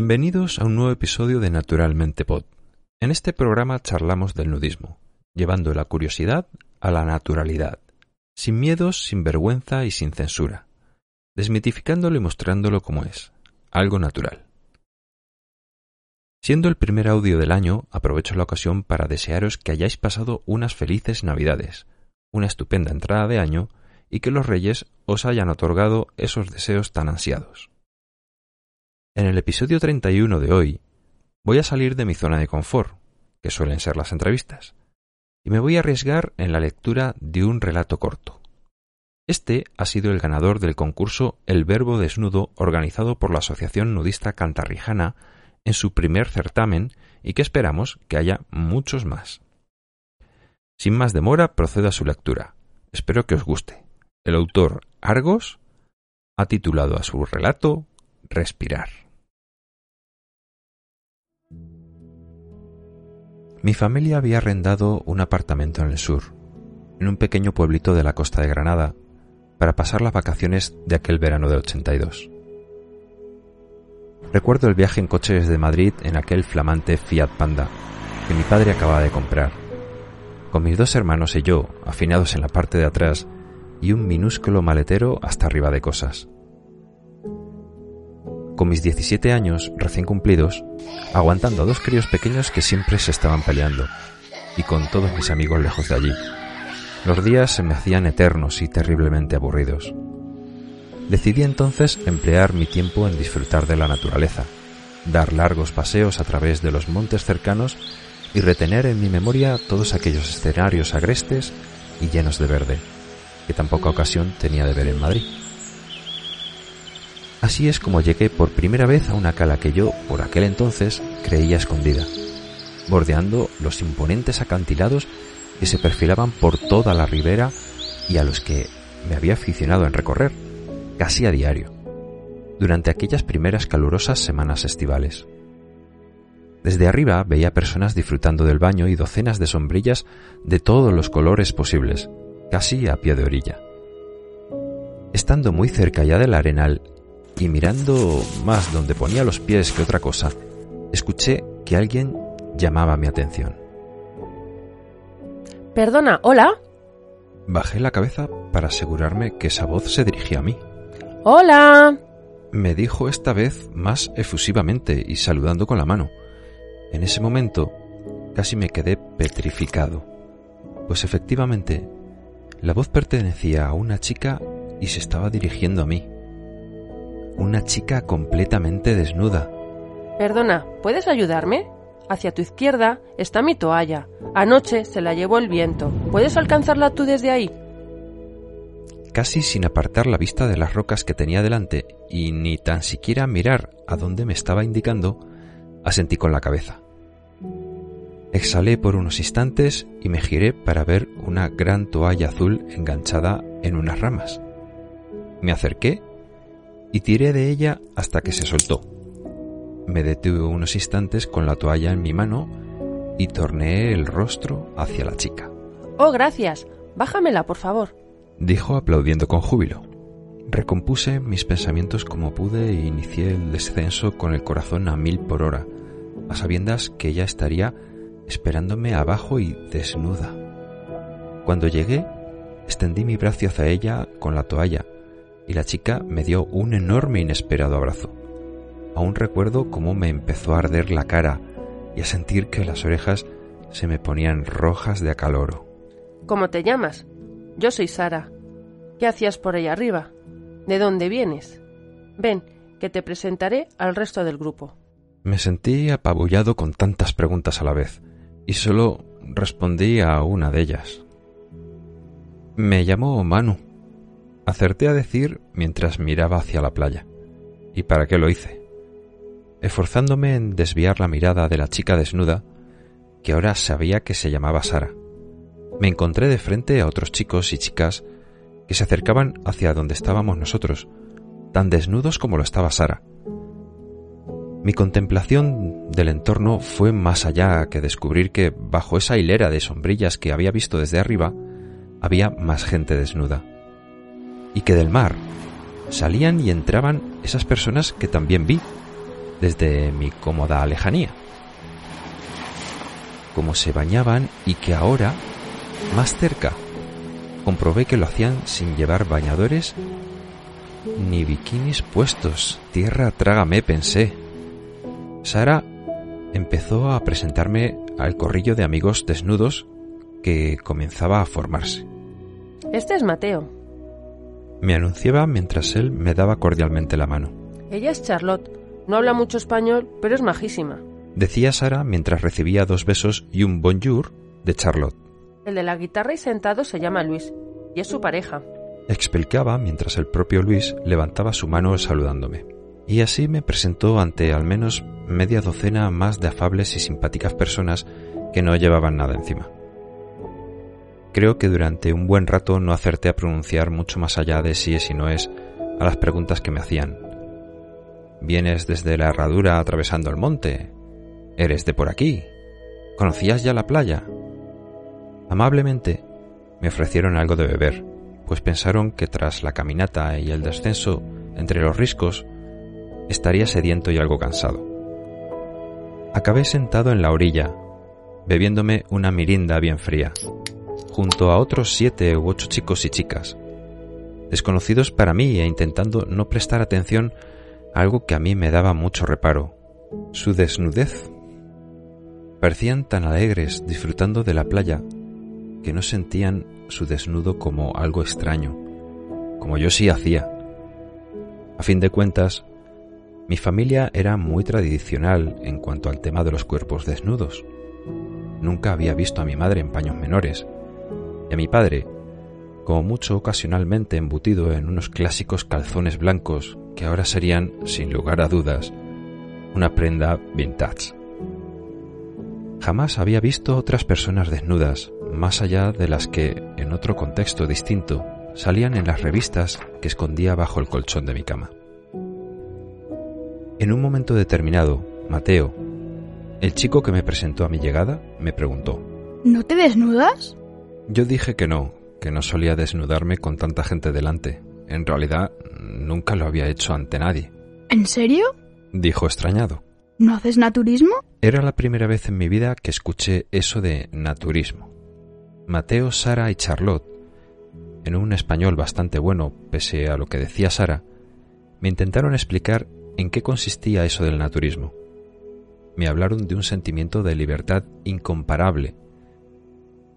Bienvenidos a un nuevo episodio de Naturalmente Pod. En este programa charlamos del nudismo, llevando la curiosidad a la naturalidad, sin miedos, sin vergüenza y sin censura, desmitificándolo y mostrándolo como es, algo natural. Siendo el primer audio del año, aprovecho la ocasión para desearos que hayáis pasado unas felices Navidades, una estupenda entrada de año y que los reyes os hayan otorgado esos deseos tan ansiados. En el episodio 31 de hoy voy a salir de mi zona de confort, que suelen ser las entrevistas, y me voy a arriesgar en la lectura de un relato corto. Este ha sido el ganador del concurso El Verbo Desnudo organizado por la Asociación Nudista Cantarrijana en su primer certamen y que esperamos que haya muchos más. Sin más demora, procedo a su lectura. Espero que os guste. El autor Argos ha titulado a su relato Respirar. Mi familia había arrendado un apartamento en el sur, en un pequeño pueblito de la costa de Granada, para pasar las vacaciones de aquel verano de 82. Recuerdo el viaje en coche desde Madrid en aquel flamante Fiat Panda que mi padre acababa de comprar, con mis dos hermanos y yo afinados en la parte de atrás y un minúsculo maletero hasta arriba de cosas. Con mis 17 años recién cumplidos, aguantando a dos críos pequeños que siempre se estaban peleando, y con todos mis amigos lejos de allí. Los días se me hacían eternos y terriblemente aburridos. Decidí entonces emplear mi tiempo en disfrutar de la naturaleza, dar largos paseos a través de los montes cercanos y retener en mi memoria todos aquellos escenarios agrestes y llenos de verde, que tan poca ocasión tenía de ver en Madrid. Así es como llegué por primera vez a una cala que yo, por aquel entonces, creía escondida, bordeando los imponentes acantilados que se perfilaban por toda la ribera y a los que me había aficionado en recorrer, casi a diario, durante aquellas primeras calurosas semanas estivales. Desde arriba veía personas disfrutando del baño y docenas de sombrillas de todos los colores posibles, casi a pie de orilla. Estando muy cerca ya del arenal y mirando más donde ponía los pies que otra cosa, escuché que alguien llamaba mi atención. Perdona, ¿hola? Bajé la cabeza para asegurarme que esa voz se dirigía a mí. ¡Hola! Me dijo esta vez más efusivamente y saludando con la mano. En ese momento casi me quedé petrificado, pues efectivamente la voz pertenecía a una chica y se estaba dirigiendo a mí. Una chica completamente desnuda. Perdona, ¿puedes ayudarme? Hacia tu izquierda está mi toalla. Anoche se la llevó el viento. ¿Puedes alcanzarla tú desde ahí? Casi sin apartar la vista de las rocas que tenía delante y ni tan siquiera mirar a dónde me estaba indicando, asentí con la cabeza. Exhalé por unos instantes y me giré para ver una gran toalla azul enganchada en unas ramas. Me acerqué y tiré de ella hasta que se soltó. Me detuve unos instantes con la toalla en mi mano y torneé el rostro hacia la chica. Oh, gracias. Bájamela, por favor. Dijo aplaudiendo con júbilo. Recompuse mis pensamientos como pude e inicié el descenso con el corazón a mil por hora, a sabiendas que ella estaría esperándome abajo y desnuda. Cuando llegué, extendí mi brazo hacia ella con la toalla y la chica me dio un enorme inesperado abrazo. Aún recuerdo cómo me empezó a arder la cara y a sentir que las orejas se me ponían rojas de acaloro. ¿Cómo te llamas? Yo soy Sara. ¿Qué hacías por ahí arriba? ¿De dónde vienes? Ven, que te presentaré al resto del grupo. Me sentí apabullado con tantas preguntas a la vez, y solo respondí a una de ellas. Me llamo Manu. Acerté a decir mientras miraba hacia la playa. ¿Y para qué lo hice? Esforzándome en desviar la mirada de la chica desnuda, que ahora sabía que se llamaba Sara. Me encontré de frente a otros chicos y chicas que se acercaban hacia donde estábamos nosotros, tan desnudos como lo estaba Sara. Mi contemplación del entorno fue más allá que descubrir que bajo esa hilera de sombrillas que había visto desde arriba había más gente desnuda. Y que del mar salían y entraban esas personas que también vi, desde mi cómoda lejanía. Cómo se bañaban y que ahora, más cerca, comprobé que lo hacían sin llevar bañadores ni bikinis puestos. Tierra, trágame, pensé. Sara empezó a presentarme al corrillo de amigos desnudos que comenzaba a formarse. Este es Mateo. Me anunciaba mientras él me daba cordialmente la mano. Ella es Charlotte. No habla mucho español, pero es majísima. Decía Sara mientras recibía dos besos y un bonjour de Charlotte. El de la guitarra y sentado se llama Luis, y es su pareja. Explicaba mientras el propio Luis levantaba su mano saludándome. Y así me presentó ante al menos media docena más de afables y simpáticas personas que no llevaban nada encima. Creo que durante un buen rato no acerté a pronunciar mucho más allá de si es y no es a las preguntas que me hacían. ¿Vienes desde la herradura atravesando el monte? ¿Eres de por aquí? ¿Conocías ya la playa? Amablemente me ofrecieron algo de beber, pues pensaron que tras la caminata y el descenso entre los riscos estaría sediento y algo cansado. Acabé sentado en la orilla, bebiéndome una mirinda bien fría, junto a otros siete u ocho chicos y chicas, desconocidos para mí e intentando no prestar atención a algo que a mí me daba mucho reparo, su desnudez. Parecían tan alegres disfrutando de la playa que no sentían su desnudo como algo extraño, como yo sí hacía. A fin de cuentas, mi familia era muy tradicional en cuanto al tema de los cuerpos desnudos. Nunca había visto a mi madre en paños menores, y a mi padre, como mucho ocasionalmente embutido en unos clásicos calzones blancos que ahora serían, sin lugar a dudas, una prenda vintage. Jamás había visto otras personas desnudas, más allá de las que, en otro contexto distinto, salían en las revistas que escondía bajo el colchón de mi cama. En un momento determinado, Mateo, el chico que me presentó a mi llegada, me preguntó ¿No te desnudas? Yo dije que no, que no solía desnudarme con tanta gente delante. En realidad, nunca lo había hecho ante nadie. ¿En serio? Dijo extrañado. ¿No haces naturismo? Era la primera vez en mi vida que escuché eso de naturismo. Mateo, Sara y Charlotte, en un español bastante bueno, pese a lo que decía Sara, me intentaron explicar en qué consistía eso del naturismo. Me hablaron de un sentimiento de libertad incomparable,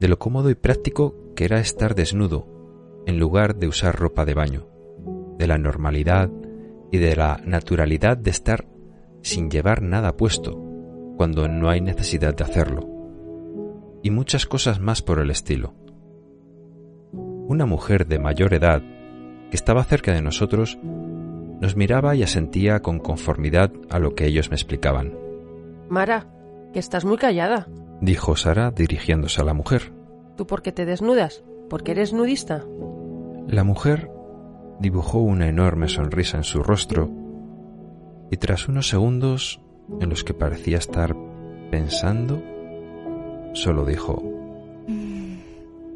de lo cómodo y práctico que era estar desnudo, en lugar de usar ropa de baño, de la normalidad y de la naturalidad de estar sin llevar nada puesto, cuando no hay necesidad de hacerlo, y muchas cosas más por el estilo. Una mujer de mayor edad, que estaba cerca de nosotros, nos miraba y asentía con conformidad a lo que ellos me explicaban. Mara, que estás muy callada. Dijo Sara dirigiéndose a la mujer. ¿Tú por qué te desnudas? ¿Porque eres nudista? La mujer dibujó una enorme sonrisa en su rostro y tras unos segundos en los que parecía estar pensando, solo dijo,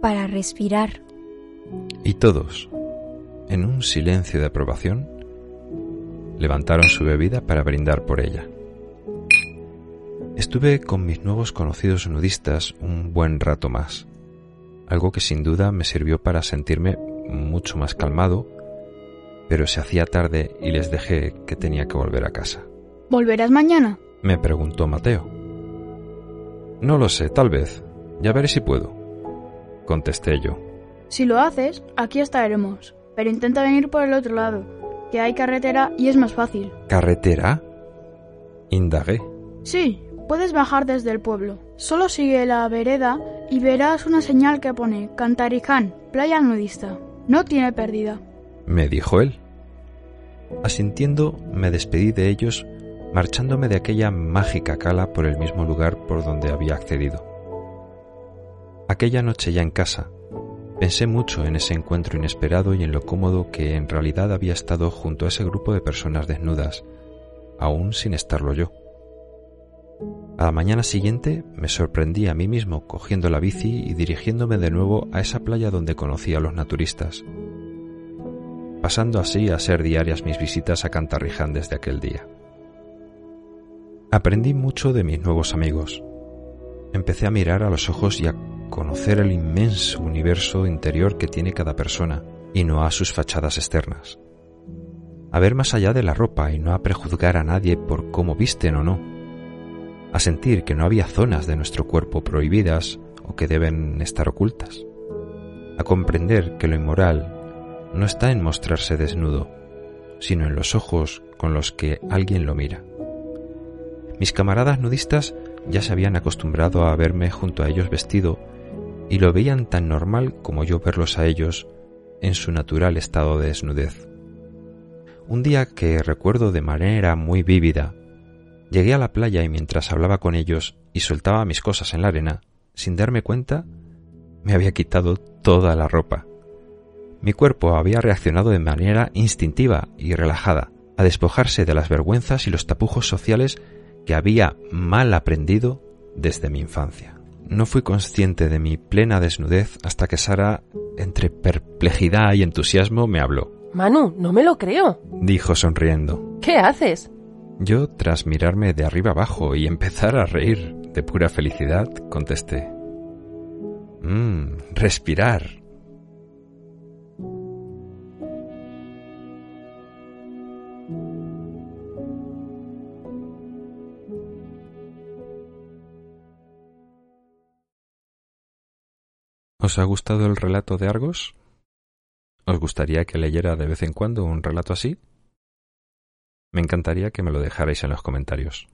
Para respirar. Y todos, en un silencio de aprobación, levantaron su bebida para brindar por ella. Estuve con mis nuevos conocidos nudistas un buen rato más, algo que sin duda me sirvió para sentirme mucho más calmado pero se hacía tarde y les dejé que tenía que volver a casa. ¿Volverás mañana? Me preguntó Mateo. No lo sé, tal vez. Ya veré si puedo. Contesté yo. Si lo haces, aquí estaremos. Pero intenta venir por el otro lado, que hay carretera y es más fácil. ¿Carretera? Indagué. Sí, puedes bajar desde el pueblo. Solo sigue la vereda y verás una señal que pone Cantariján, playa nudista. No tiene pérdida me dijo él. Asintiendo, me despedí de ellos, marchándome de aquella mágica cala por el mismo lugar por donde había accedido. Aquella noche ya en casa, pensé mucho en ese encuentro inesperado y en lo cómodo que en realidad había estado junto a ese grupo de personas desnudas, aún sin estarlo yo. A la mañana siguiente me sorprendí a mí mismo cogiendo la bici y dirigiéndome de nuevo a esa playa donde conocí a los naturistas pasando así a ser diarias mis visitas a Cantarriján desde aquel día. Aprendí mucho de mis nuevos amigos. Empecé a mirar a los ojos y a conocer el inmenso universo interior que tiene cada persona y no a sus fachadas externas. A ver más allá de la ropa y no a prejuzgar a nadie por cómo visten o no. A sentir que no había zonas de nuestro cuerpo prohibidas o que deben estar ocultas. A comprender que lo inmoral no está en mostrarse desnudo, sino en los ojos con los que alguien lo mira. Mis camaradas nudistas ya se habían acostumbrado a verme junto a ellos vestido y lo veían tan normal como yo verlos a ellos en su natural estado de desnudez. Un día que recuerdo de manera muy vívida, llegué a la playa y mientras hablaba con ellos y soltaba mis cosas en la arena, sin darme cuenta, me había quitado toda la ropa. Mi cuerpo había reaccionado de manera instintiva y relajada a despojarse de las vergüenzas y los tapujos sociales que había mal aprendido desde mi infancia. No fui consciente de mi plena desnudez hasta que Sara, entre perplejidad y entusiasmo, me habló. Manu, no me lo creo. Dijo sonriendo. ¿Qué haces? Yo, tras mirarme de arriba abajo y empezar a reír de pura felicidad, contesté. Mmm, respirar. ¿Os ha gustado el relato de Argos? ¿Os gustaría que leyera de vez en cuando un relato así? Me encantaría que me lo dejarais en los comentarios.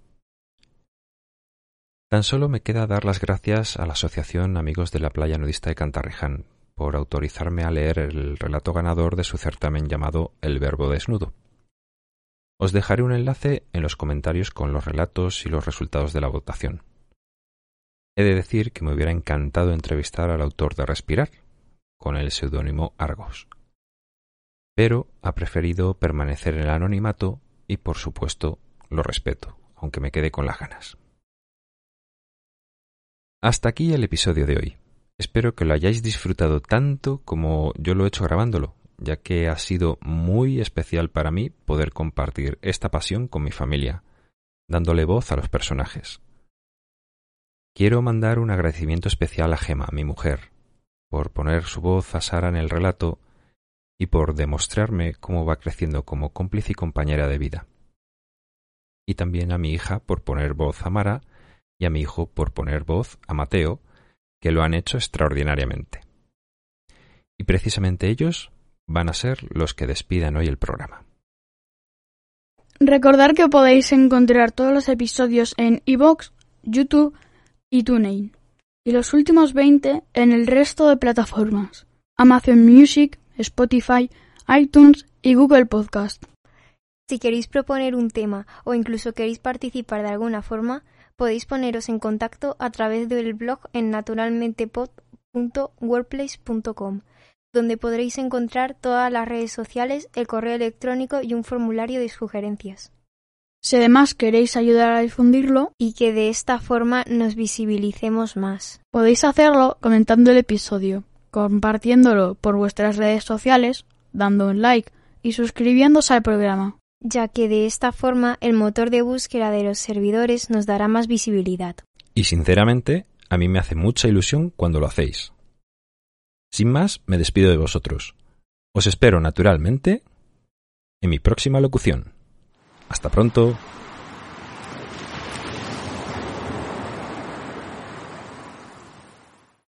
Tan solo me queda dar las gracias a la Asociación Amigos de la Playa Nudista de Cantarriján por autorizarme a leer el relato ganador de su certamen llamado El Verbo Desnudo. Os dejaré un enlace en los comentarios con los relatos y los resultados de la votación. He de decir que me hubiera encantado entrevistar al autor de Respirar, con el seudónimo Argos. Pero ha preferido permanecer en el anonimato y, por supuesto, lo respeto, aunque me quede con las ganas. Hasta aquí el episodio de hoy. Espero que lo hayáis disfrutado tanto como yo lo he hecho grabándolo, ya que ha sido muy especial para mí poder compartir esta pasión con mi familia, dándole voz a los personajes. Quiero mandar un agradecimiento especial a Gema, mi mujer, por poner su voz a Sara en el relato y por demostrarme cómo va creciendo como cómplice y compañera de vida. Y también a mi hija por poner voz a Mara y a mi hijo por poner voz a Mateo, que lo han hecho extraordinariamente. Y precisamente ellos van a ser los que despidan hoy el programa. Recordar que podéis encontrar todos los episodios en iVoox, YouTube y TuneIn, y los últimos 20 en el resto de plataformas, Amazon Music, Spotify, iTunes y Google Podcast. Si queréis proponer un tema o incluso queréis participar de alguna forma, podéis poneros en contacto a través del blog en naturalmentepod.wordplace.com, donde podréis encontrar todas las redes sociales, el correo electrónico y un formulario de sugerencias. Si además queréis ayudar a difundirlo y que de esta forma nos visibilicemos más, podéis hacerlo comentando el episodio, compartiéndolo por vuestras redes sociales, dando un like y suscribiéndose al programa ya que de esta forma el motor de búsqueda de los servidores nos dará más visibilidad. Y sinceramente, a mí me hace mucha ilusión cuando lo hacéis. Sin más, me despido de vosotros. Os espero naturalmente en mi próxima locución. Hasta pronto.